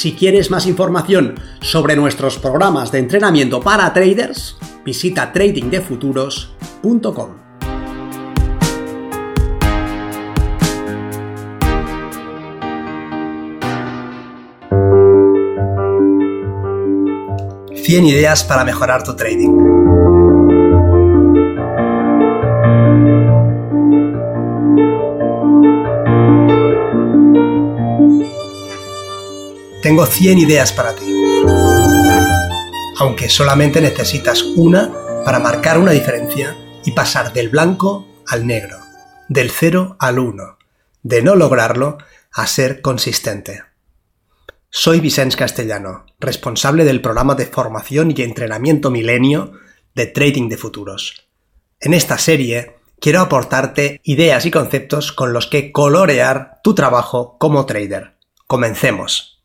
Si quieres más información sobre nuestros programas de entrenamiento para traders, visita tradingdefuturos.com. ¡100 ideas para mejorar tu trading. Tengo 100 ideas para ti. Aunque solamente necesitas una para marcar una diferencia y pasar del blanco al negro, del 0 al 1, de no lograrlo a ser consistente. Soy Vicens Castellano, responsable del programa de formación y entrenamiento milenio de Trading de Futuros. En esta serie quiero aportarte ideas y conceptos con los que colorear tu trabajo como trader. Comencemos.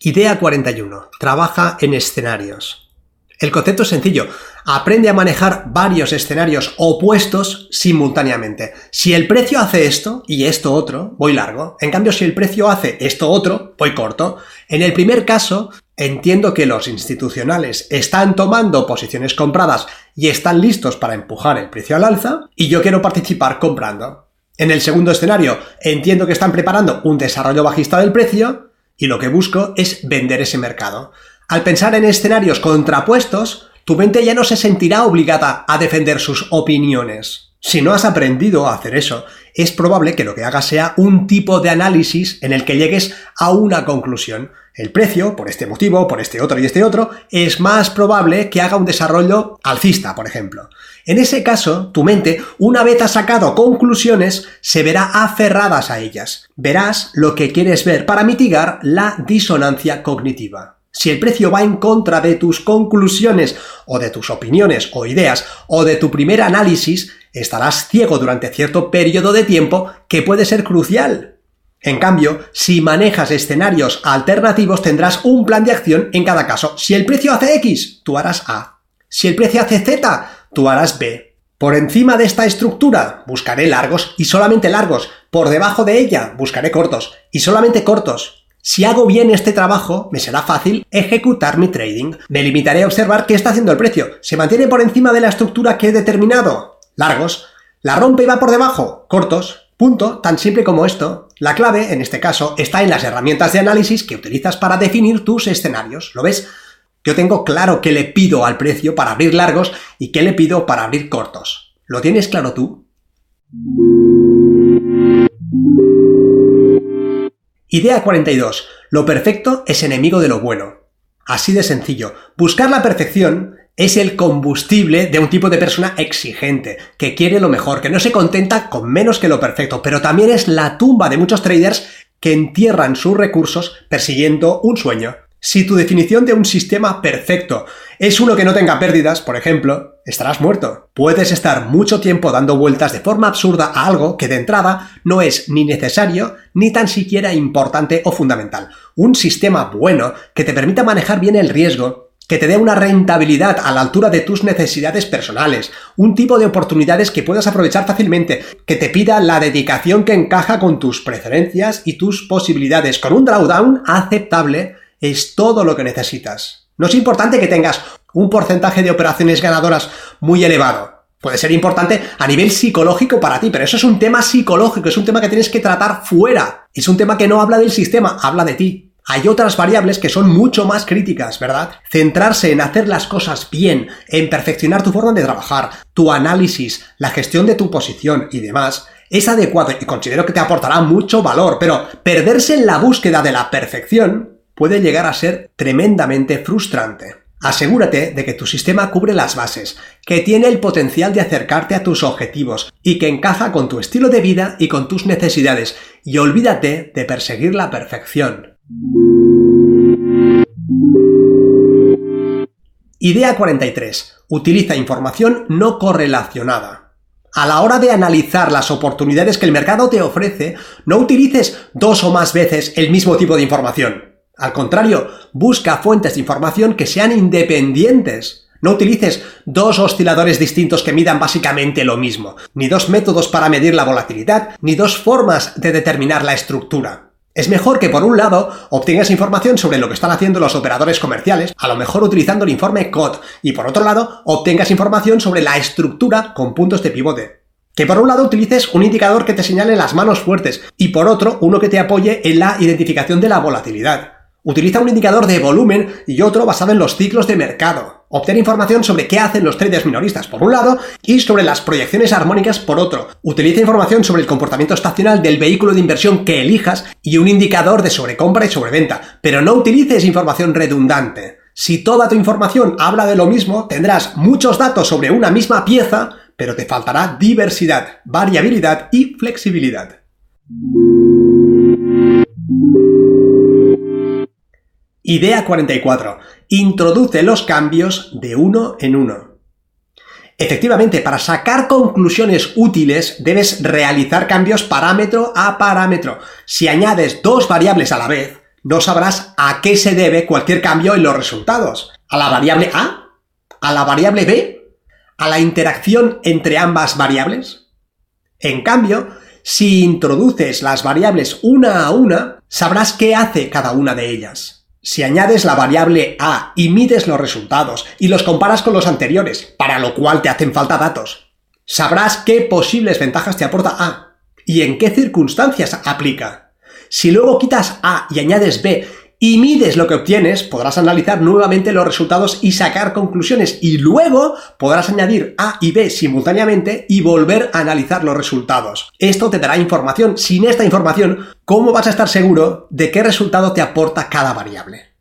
Idea 41. Trabaja en escenarios. El concepto es sencillo. Aprende a manejar varios escenarios opuestos simultáneamente. Si el precio hace esto y esto otro, voy largo. En cambio, si el precio hace esto otro, voy corto. En el primer caso, entiendo que los institucionales están tomando posiciones compradas y están listos para empujar el precio al alza y yo quiero participar comprando. En el segundo escenario, entiendo que están preparando un desarrollo bajista del precio y lo que busco es vender ese mercado. Al pensar en escenarios contrapuestos, tu mente ya no se sentirá obligada a defender sus opiniones. Si no has aprendido a hacer eso, es probable que lo que hagas sea un tipo de análisis en el que llegues a una conclusión. El precio, por este motivo, por este otro y este otro, es más probable que haga un desarrollo alcista, por ejemplo. En ese caso, tu mente, una vez ha sacado conclusiones, se verá aferradas a ellas. Verás lo que quieres ver para mitigar la disonancia cognitiva. Si el precio va en contra de tus conclusiones o de tus opiniones o ideas o de tu primer análisis, estarás ciego durante cierto periodo de tiempo que puede ser crucial. En cambio, si manejas escenarios alternativos tendrás un plan de acción en cada caso. Si el precio hace X, tú harás A. Si el precio hace Z, tú harás B. Por encima de esta estructura buscaré largos y solamente largos. Por debajo de ella buscaré cortos y solamente cortos. Si hago bien este trabajo, me será fácil ejecutar mi trading. Me limitaré a observar qué está haciendo el precio. ¿Se mantiene por encima de la estructura que he determinado? Largos. ¿La rompe y va por debajo? Cortos. Punto, tan simple como esto. La clave, en este caso, está en las herramientas de análisis que utilizas para definir tus escenarios. ¿Lo ves? Yo tengo claro qué le pido al precio para abrir largos y qué le pido para abrir cortos. ¿Lo tienes claro tú? Idea 42. Lo perfecto es enemigo de lo bueno. Así de sencillo. Buscar la perfección es el combustible de un tipo de persona exigente, que quiere lo mejor, que no se contenta con menos que lo perfecto, pero también es la tumba de muchos traders que entierran sus recursos persiguiendo un sueño. Si tu definición de un sistema perfecto es uno que no tenga pérdidas, por ejemplo, estarás muerto. Puedes estar mucho tiempo dando vueltas de forma absurda a algo que de entrada no es ni necesario ni tan siquiera importante o fundamental. Un sistema bueno que te permita manejar bien el riesgo, que te dé una rentabilidad a la altura de tus necesidades personales, un tipo de oportunidades que puedas aprovechar fácilmente, que te pida la dedicación que encaja con tus preferencias y tus posibilidades, con un drawdown aceptable es todo lo que necesitas. No es importante que tengas un porcentaje de operaciones ganadoras muy elevado. Puede ser importante a nivel psicológico para ti, pero eso es un tema psicológico, es un tema que tienes que tratar fuera. Es un tema que no habla del sistema, habla de ti. Hay otras variables que son mucho más críticas, ¿verdad? Centrarse en hacer las cosas bien, en perfeccionar tu forma de trabajar, tu análisis, la gestión de tu posición y demás, es adecuado y considero que te aportará mucho valor, pero perderse en la búsqueda de la perfección puede llegar a ser tremendamente frustrante. Asegúrate de que tu sistema cubre las bases, que tiene el potencial de acercarte a tus objetivos y que encaja con tu estilo de vida y con tus necesidades, y olvídate de perseguir la perfección. Idea 43. Utiliza información no correlacionada. A la hora de analizar las oportunidades que el mercado te ofrece, no utilices dos o más veces el mismo tipo de información. Al contrario, busca fuentes de información que sean independientes. No utilices dos osciladores distintos que midan básicamente lo mismo, ni dos métodos para medir la volatilidad, ni dos formas de determinar la estructura. Es mejor que por un lado obtengas información sobre lo que están haciendo los operadores comerciales, a lo mejor utilizando el informe COD, y por otro lado obtengas información sobre la estructura con puntos de pivote. Que por un lado utilices un indicador que te señale las manos fuertes y por otro uno que te apoye en la identificación de la volatilidad. Utiliza un indicador de volumen y otro basado en los ciclos de mercado. Obtén información sobre qué hacen los traders minoristas por un lado y sobre las proyecciones armónicas por otro. Utiliza información sobre el comportamiento estacional del vehículo de inversión que elijas y un indicador de sobrecompra y sobreventa. Pero no utilices información redundante. Si toda tu información habla de lo mismo, tendrás muchos datos sobre una misma pieza, pero te faltará diversidad, variabilidad y flexibilidad. Idea 44. Introduce los cambios de uno en uno. Efectivamente, para sacar conclusiones útiles debes realizar cambios parámetro a parámetro. Si añades dos variables a la vez, no sabrás a qué se debe cualquier cambio en los resultados. ¿A la variable A? ¿A la variable B? ¿A la interacción entre ambas variables? En cambio, si introduces las variables una a una, sabrás qué hace cada una de ellas. Si añades la variable A y mides los resultados y los comparas con los anteriores, para lo cual te hacen falta datos, sabrás qué posibles ventajas te aporta A y en qué circunstancias aplica. Si luego quitas A y añades B y mides lo que obtienes, podrás analizar nuevamente los resultados y sacar conclusiones y luego podrás añadir A y B simultáneamente y volver a analizar los resultados. Esto te dará información. Sin esta información, ¿cómo vas a estar seguro de qué resultado te aporta cada variable?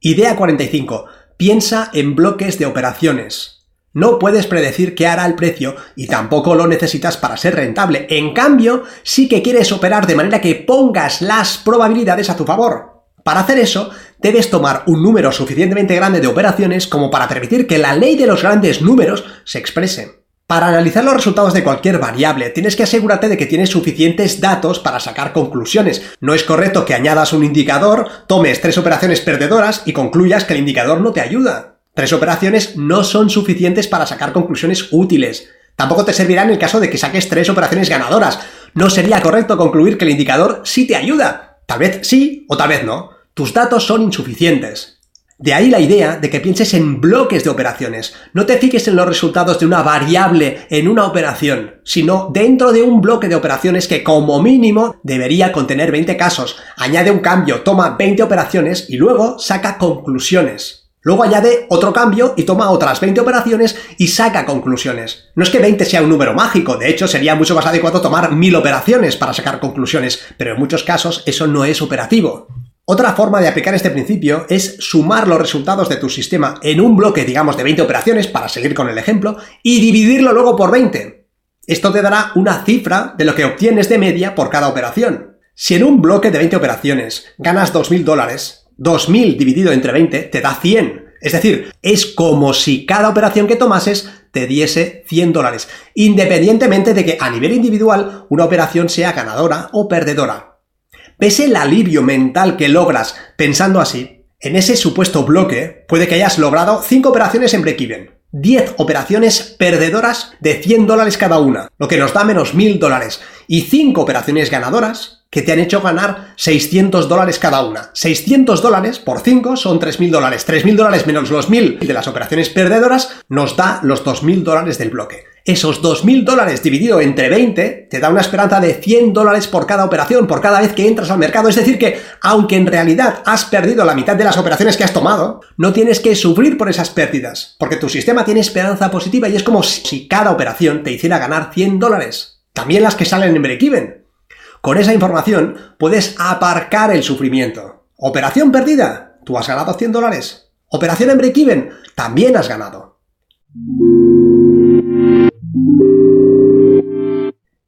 Idea 45. Piensa en bloques de operaciones. No puedes predecir qué hará el precio y tampoco lo necesitas para ser rentable. En cambio, sí que quieres operar de manera que pongas las probabilidades a tu favor. Para hacer eso, debes tomar un número suficientemente grande de operaciones como para permitir que la ley de los grandes números se exprese. Para analizar los resultados de cualquier variable, tienes que asegurarte de que tienes suficientes datos para sacar conclusiones. No es correcto que añadas un indicador, tomes tres operaciones perdedoras y concluyas que el indicador no te ayuda. Tres operaciones no son suficientes para sacar conclusiones útiles. Tampoco te servirá en el caso de que saques tres operaciones ganadoras. No sería correcto concluir que el indicador sí te ayuda. Tal vez sí o tal vez no. Tus datos son insuficientes. De ahí la idea de que pienses en bloques de operaciones. No te fijes en los resultados de una variable en una operación, sino dentro de un bloque de operaciones que como mínimo debería contener 20 casos. Añade un cambio, toma 20 operaciones y luego saca conclusiones. Luego añade otro cambio y toma otras 20 operaciones y saca conclusiones. No es que 20 sea un número mágico, de hecho sería mucho más adecuado tomar 1000 operaciones para sacar conclusiones, pero en muchos casos eso no es operativo. Otra forma de aplicar este principio es sumar los resultados de tu sistema en un bloque, digamos, de 20 operaciones, para seguir con el ejemplo, y dividirlo luego por 20. Esto te dará una cifra de lo que obtienes de media por cada operación. Si en un bloque de 20 operaciones ganas 2.000 dólares, 2000 dividido entre 20 te da 100. Es decir, es como si cada operación que tomases te diese 100 dólares, independientemente de que a nivel individual una operación sea ganadora o perdedora. Pese el alivio mental que logras pensando así, en ese supuesto bloque puede que hayas logrado 5 operaciones en break-even, 10 operaciones perdedoras de 100 dólares cada una, lo que nos da menos 1000 dólares, y 5 operaciones ganadoras que te han hecho ganar 600 dólares cada una. 600 dólares por 5 son 3.000 dólares. 3.000 dólares menos los 1.000 de las operaciones perdedoras nos da los 2.000 dólares del bloque. Esos 2.000 dólares dividido entre 20 te da una esperanza de 100 dólares por cada operación, por cada vez que entras al mercado. Es decir que, aunque en realidad has perdido la mitad de las operaciones que has tomado, no tienes que sufrir por esas pérdidas, porque tu sistema tiene esperanza positiva y es como si cada operación te hiciera ganar 100 dólares. También las que salen en break-even. Con esa información puedes aparcar el sufrimiento. Operación perdida, tú has ganado 100 dólares. Operación en break-even, también has ganado.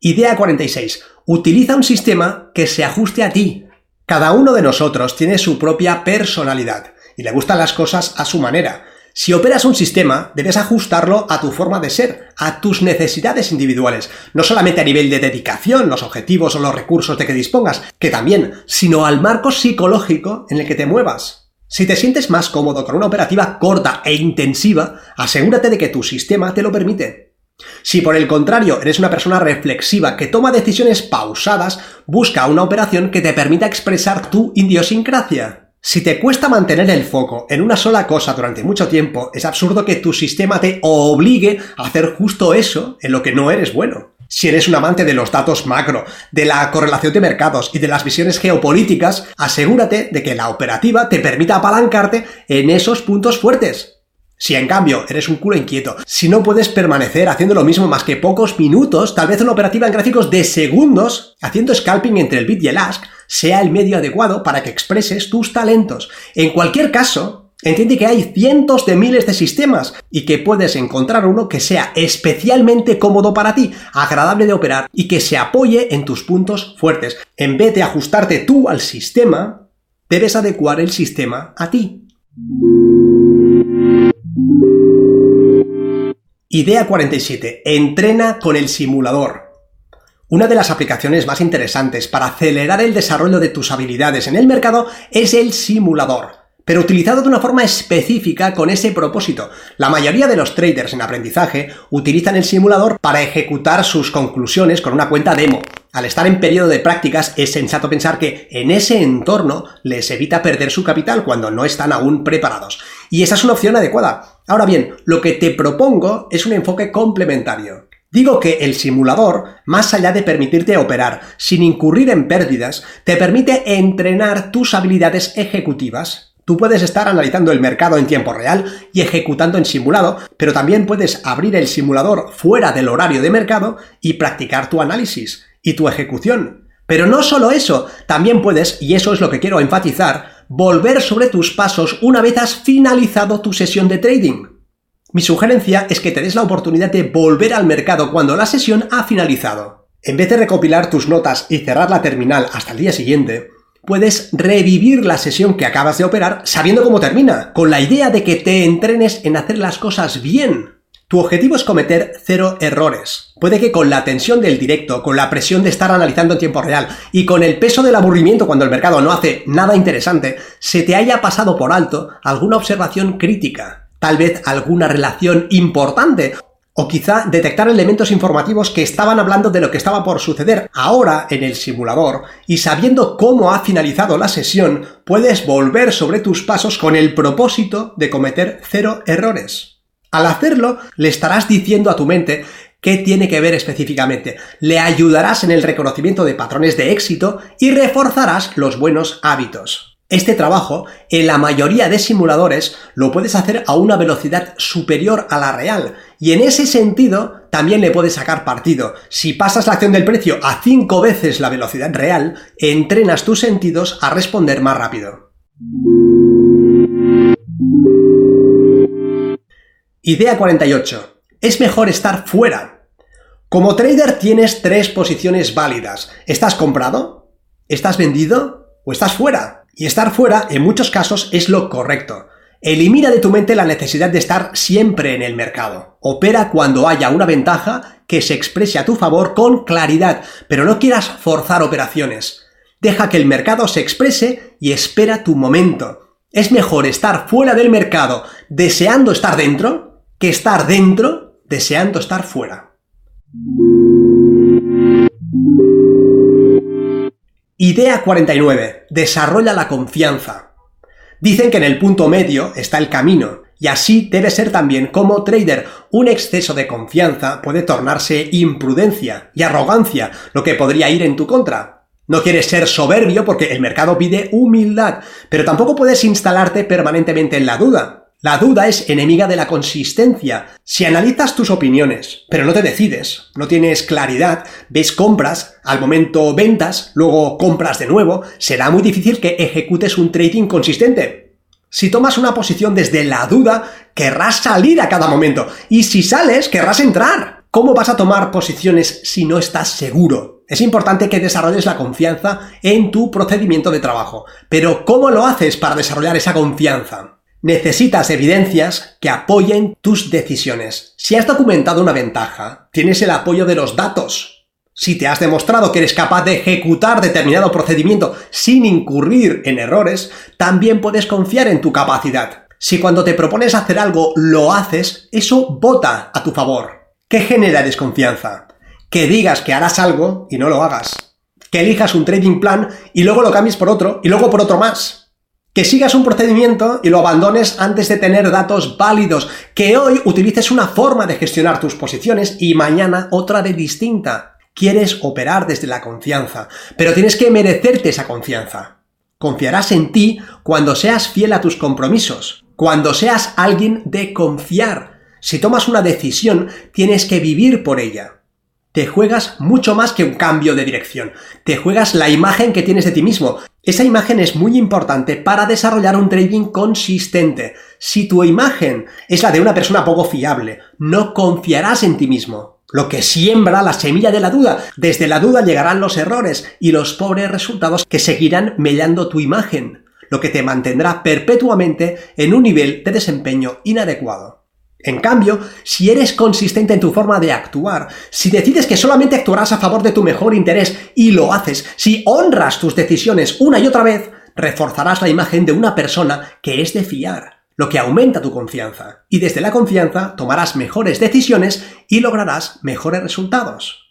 Idea 46. Utiliza un sistema que se ajuste a ti. Cada uno de nosotros tiene su propia personalidad y le gustan las cosas a su manera. Si operas un sistema, debes ajustarlo a tu forma de ser, a tus necesidades individuales, no solamente a nivel de dedicación, los objetivos o los recursos de que dispongas, que también, sino al marco psicológico en el que te muevas. Si te sientes más cómodo con una operativa corta e intensiva, asegúrate de que tu sistema te lo permite. Si por el contrario eres una persona reflexiva que toma decisiones pausadas, busca una operación que te permita expresar tu idiosincrasia. Si te cuesta mantener el foco en una sola cosa durante mucho tiempo, es absurdo que tu sistema te obligue a hacer justo eso en lo que no eres bueno. Si eres un amante de los datos macro, de la correlación de mercados y de las visiones geopolíticas, asegúrate de que la operativa te permita apalancarte en esos puntos fuertes. Si en cambio eres un culo inquieto, si no puedes permanecer haciendo lo mismo más que pocos minutos, tal vez una operativa en gráficos de segundos, haciendo scalping entre el bid y el ask, sea el medio adecuado para que expreses tus talentos. En cualquier caso, entiende que hay cientos de miles de sistemas y que puedes encontrar uno que sea especialmente cómodo para ti, agradable de operar y que se apoye en tus puntos fuertes. En vez de ajustarte tú al sistema, debes adecuar el sistema a ti. Idea 47. Entrena con el simulador. Una de las aplicaciones más interesantes para acelerar el desarrollo de tus habilidades en el mercado es el simulador, pero utilizado de una forma específica con ese propósito. La mayoría de los traders en aprendizaje utilizan el simulador para ejecutar sus conclusiones con una cuenta demo. Al estar en periodo de prácticas es sensato pensar que en ese entorno les evita perder su capital cuando no están aún preparados. Y esa es una opción adecuada. Ahora bien, lo que te propongo es un enfoque complementario. Digo que el simulador, más allá de permitirte operar sin incurrir en pérdidas, te permite entrenar tus habilidades ejecutivas. Tú puedes estar analizando el mercado en tiempo real y ejecutando en simulado, pero también puedes abrir el simulador fuera del horario de mercado y practicar tu análisis y tu ejecución. Pero no solo eso, también puedes, y eso es lo que quiero enfatizar, volver sobre tus pasos una vez has finalizado tu sesión de trading. Mi sugerencia es que te des la oportunidad de volver al mercado cuando la sesión ha finalizado. En vez de recopilar tus notas y cerrar la terminal hasta el día siguiente, puedes revivir la sesión que acabas de operar sabiendo cómo termina, con la idea de que te entrenes en hacer las cosas bien. Tu objetivo es cometer cero errores. Puede que con la tensión del directo, con la presión de estar analizando en tiempo real y con el peso del aburrimiento cuando el mercado no hace nada interesante, se te haya pasado por alto alguna observación crítica, tal vez alguna relación importante o quizá detectar elementos informativos que estaban hablando de lo que estaba por suceder ahora en el simulador y sabiendo cómo ha finalizado la sesión, puedes volver sobre tus pasos con el propósito de cometer cero errores. Al hacerlo, le estarás diciendo a tu mente qué tiene que ver específicamente, le ayudarás en el reconocimiento de patrones de éxito y reforzarás los buenos hábitos. Este trabajo, en la mayoría de simuladores, lo puedes hacer a una velocidad superior a la real, y en ese sentido también le puedes sacar partido. Si pasas la acción del precio a 5 veces la velocidad real, entrenas tus sentidos a responder más rápido. Idea 48. Es mejor estar fuera. Como trader tienes tres posiciones válidas. ¿Estás comprado? ¿Estás vendido? ¿O estás fuera? Y estar fuera en muchos casos es lo correcto. Elimina de tu mente la necesidad de estar siempre en el mercado. Opera cuando haya una ventaja que se exprese a tu favor con claridad, pero no quieras forzar operaciones. Deja que el mercado se exprese y espera tu momento. Es mejor estar fuera del mercado deseando estar dentro que estar dentro deseando estar fuera. Idea 49. Desarrolla la confianza. Dicen que en el punto medio está el camino, y así debe ser también como trader. Un exceso de confianza puede tornarse imprudencia y arrogancia, lo que podría ir en tu contra. No quieres ser soberbio porque el mercado pide humildad, pero tampoco puedes instalarte permanentemente en la duda. La duda es enemiga de la consistencia. Si analizas tus opiniones, pero no te decides, no tienes claridad, ves compras, al momento ventas, luego compras de nuevo, será muy difícil que ejecutes un trading consistente. Si tomas una posición desde la duda, querrás salir a cada momento. Y si sales, querrás entrar. ¿Cómo vas a tomar posiciones si no estás seguro? Es importante que desarrolles la confianza en tu procedimiento de trabajo. Pero ¿cómo lo haces para desarrollar esa confianza? Necesitas evidencias que apoyen tus decisiones. Si has documentado una ventaja, tienes el apoyo de los datos. Si te has demostrado que eres capaz de ejecutar determinado procedimiento sin incurrir en errores, también puedes confiar en tu capacidad. Si cuando te propones hacer algo lo haces, eso vota a tu favor. ¿Qué genera desconfianza? Que digas que harás algo y no lo hagas. Que elijas un trading plan y luego lo cambies por otro y luego por otro más que sigas un procedimiento y lo abandones antes de tener datos válidos, que hoy utilices una forma de gestionar tus posiciones y mañana otra de distinta. Quieres operar desde la confianza, pero tienes que merecerte esa confianza. Confiarás en ti cuando seas fiel a tus compromisos, cuando seas alguien de confiar. Si tomas una decisión, tienes que vivir por ella. Te juegas mucho más que un cambio de dirección. Te juegas la imagen que tienes de ti mismo. Esa imagen es muy importante para desarrollar un trading consistente. Si tu imagen es la de una persona poco fiable, no confiarás en ti mismo. Lo que siembra la semilla de la duda. Desde la duda llegarán los errores y los pobres resultados que seguirán mellando tu imagen, lo que te mantendrá perpetuamente en un nivel de desempeño inadecuado. En cambio, si eres consistente en tu forma de actuar, si decides que solamente actuarás a favor de tu mejor interés y lo haces, si honras tus decisiones una y otra vez, reforzarás la imagen de una persona que es de fiar, lo que aumenta tu confianza. Y desde la confianza tomarás mejores decisiones y lograrás mejores resultados.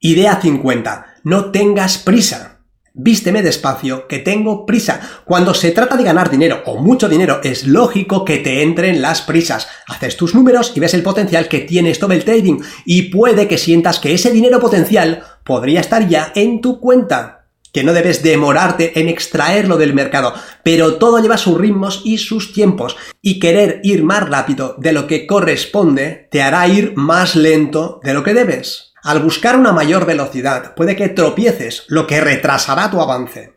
Idea 50. No tengas prisa. Vísteme despacio, que tengo prisa. Cuando se trata de ganar dinero o mucho dinero, es lógico que te entren las prisas. Haces tus números y ves el potencial que tiene esto del trading y puede que sientas que ese dinero potencial podría estar ya en tu cuenta. Que no debes demorarte en extraerlo del mercado, pero todo lleva sus ritmos y sus tiempos, y querer ir más rápido de lo que corresponde te hará ir más lento de lo que debes. Al buscar una mayor velocidad, puede que tropieces, lo que retrasará tu avance.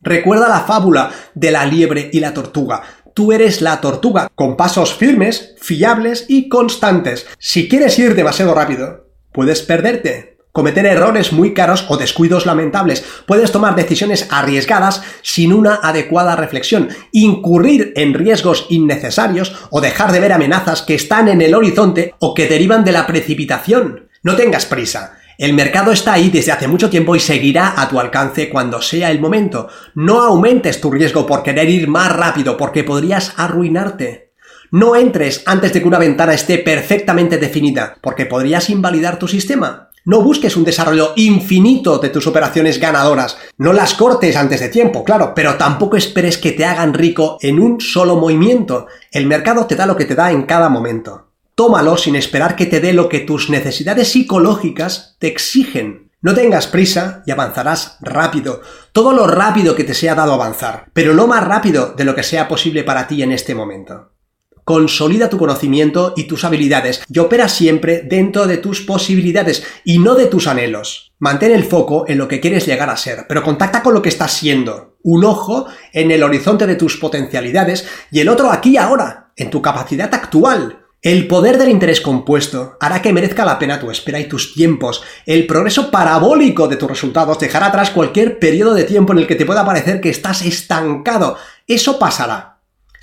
Recuerda la fábula de la liebre y la tortuga. Tú eres la tortuga, con pasos firmes, fiables y constantes. Si quieres ir demasiado rápido, puedes perderte, cometer errores muy caros o descuidos lamentables. Puedes tomar decisiones arriesgadas sin una adecuada reflexión, incurrir en riesgos innecesarios o dejar de ver amenazas que están en el horizonte o que derivan de la precipitación. No tengas prisa. El mercado está ahí desde hace mucho tiempo y seguirá a tu alcance cuando sea el momento. No aumentes tu riesgo por querer ir más rápido porque podrías arruinarte. No entres antes de que una ventana esté perfectamente definida porque podrías invalidar tu sistema. No busques un desarrollo infinito de tus operaciones ganadoras. No las cortes antes de tiempo, claro, pero tampoco esperes que te hagan rico en un solo movimiento. El mercado te da lo que te da en cada momento. Tómalo sin esperar que te dé lo que tus necesidades psicológicas te exigen. No tengas prisa y avanzarás rápido, todo lo rápido que te sea dado avanzar, pero no más rápido de lo que sea posible para ti en este momento. Consolida tu conocimiento y tus habilidades y opera siempre dentro de tus posibilidades y no de tus anhelos. Mantén el foco en lo que quieres llegar a ser, pero contacta con lo que estás siendo. Un ojo en el horizonte de tus potencialidades y el otro aquí ahora, en tu capacidad actual, el poder del interés compuesto hará que merezca la pena tu espera y tus tiempos. El progreso parabólico de tus resultados dejará atrás cualquier periodo de tiempo en el que te pueda parecer que estás estancado. Eso pasará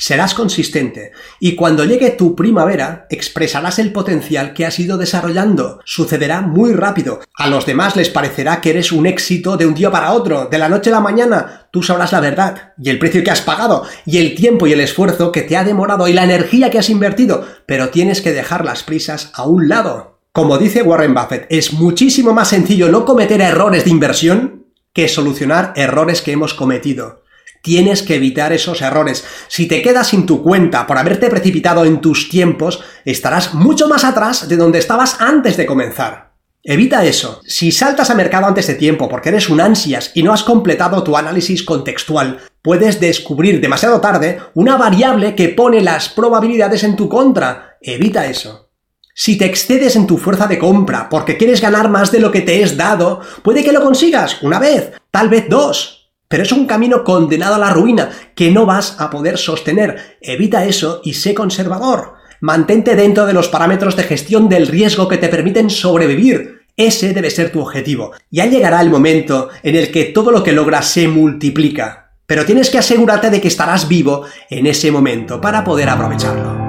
serás consistente y cuando llegue tu primavera expresarás el potencial que has ido desarrollando. Sucederá muy rápido. A los demás les parecerá que eres un éxito de un día para otro, de la noche a la mañana. Tú sabrás la verdad y el precio que has pagado y el tiempo y el esfuerzo que te ha demorado y la energía que has invertido, pero tienes que dejar las prisas a un lado. Como dice Warren Buffett, es muchísimo más sencillo no cometer errores de inversión que solucionar errores que hemos cometido. Tienes que evitar esos errores. Si te quedas sin tu cuenta por haberte precipitado en tus tiempos, estarás mucho más atrás de donde estabas antes de comenzar. Evita eso. Si saltas a mercado antes de tiempo porque eres un ansias y no has completado tu análisis contextual, puedes descubrir demasiado tarde una variable que pone las probabilidades en tu contra. Evita eso. Si te excedes en tu fuerza de compra porque quieres ganar más de lo que te es dado, puede que lo consigas una vez, tal vez dos. Pero es un camino condenado a la ruina que no vas a poder sostener. Evita eso y sé conservador. Mantente dentro de los parámetros de gestión del riesgo que te permiten sobrevivir. Ese debe ser tu objetivo. Ya llegará el momento en el que todo lo que logras se multiplica. Pero tienes que asegurarte de que estarás vivo en ese momento para poder aprovecharlo.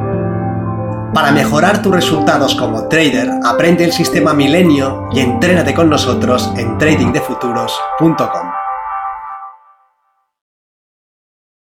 Para mejorar tus resultados como trader, aprende el sistema Milenio y entrénate con nosotros en tradingdefuturos.com.